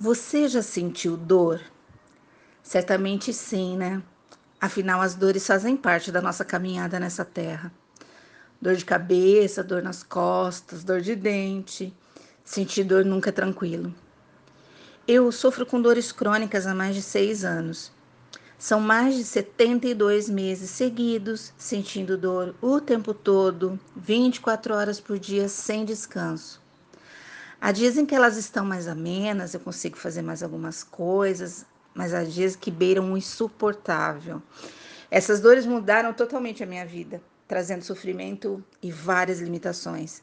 Você já sentiu dor? Certamente sim, né? Afinal, as dores fazem parte da nossa caminhada nessa terra. Dor de cabeça, dor nas costas, dor de dente. Sentir dor nunca é tranquilo. Eu sofro com dores crônicas há mais de seis anos. São mais de 72 meses seguidos sentindo dor o tempo todo, 24 horas por dia, sem descanso. Há dias em que elas estão mais amenas, eu consigo fazer mais algumas coisas, mas há dias que beiram o insuportável. Essas dores mudaram totalmente a minha vida, trazendo sofrimento e várias limitações.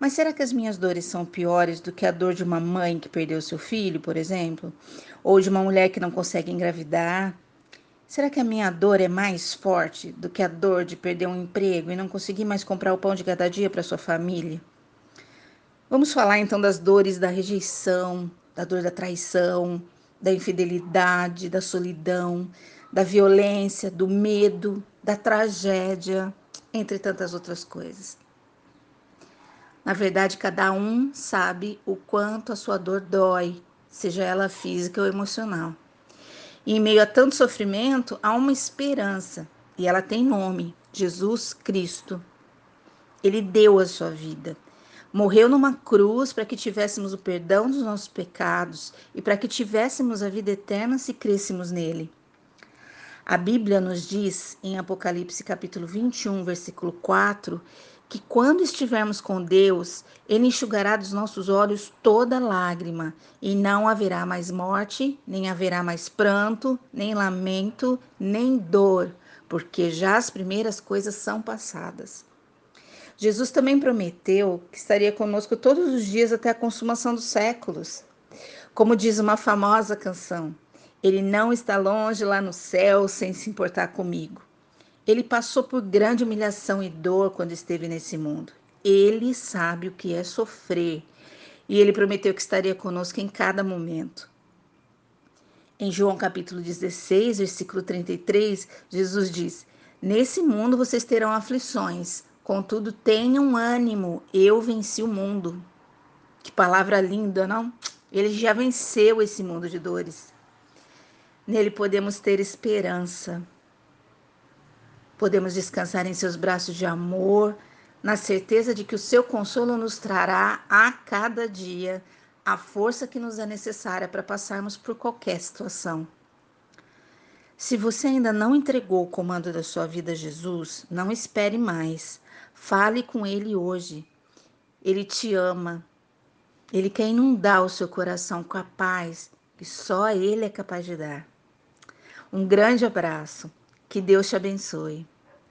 Mas será que as minhas dores são piores do que a dor de uma mãe que perdeu seu filho, por exemplo? Ou de uma mulher que não consegue engravidar? Será que a minha dor é mais forte do que a dor de perder um emprego e não conseguir mais comprar o pão de cada dia para sua família? Vamos falar então das dores da rejeição, da dor da traição, da infidelidade, da solidão, da violência, do medo, da tragédia, entre tantas outras coisas. Na verdade, cada um sabe o quanto a sua dor dói, seja ela física ou emocional. E em meio a tanto sofrimento, há uma esperança, e ela tem nome: Jesus Cristo. Ele deu a sua vida Morreu numa cruz para que tivéssemos o perdão dos nossos pecados e para que tivéssemos a vida eterna se crêssemos nele. A Bíblia nos diz em Apocalipse capítulo 21, versículo 4, que quando estivermos com Deus, Ele enxugará dos nossos olhos toda lágrima, e não haverá mais morte, nem haverá mais pranto, nem lamento, nem dor, porque já as primeiras coisas são passadas. Jesus também prometeu que estaria conosco todos os dias até a consumação dos séculos. Como diz uma famosa canção, ele não está longe lá no céu sem se importar comigo. Ele passou por grande humilhação e dor quando esteve nesse mundo. Ele sabe o que é sofrer e ele prometeu que estaria conosco em cada momento. Em João capítulo 16, versículo 33, Jesus diz: Nesse mundo vocês terão aflições, Contudo, tenham ânimo, eu venci o mundo. Que palavra linda, não? Ele já venceu esse mundo de dores. Nele podemos ter esperança. Podemos descansar em seus braços de amor, na certeza de que o seu consolo nos trará a cada dia a força que nos é necessária para passarmos por qualquer situação. Se você ainda não entregou o comando da sua vida a Jesus, não espere mais. Fale com Ele hoje. Ele te ama. Ele quer inundar o seu coração com a paz que só Ele é capaz de dar. Um grande abraço. Que Deus te abençoe.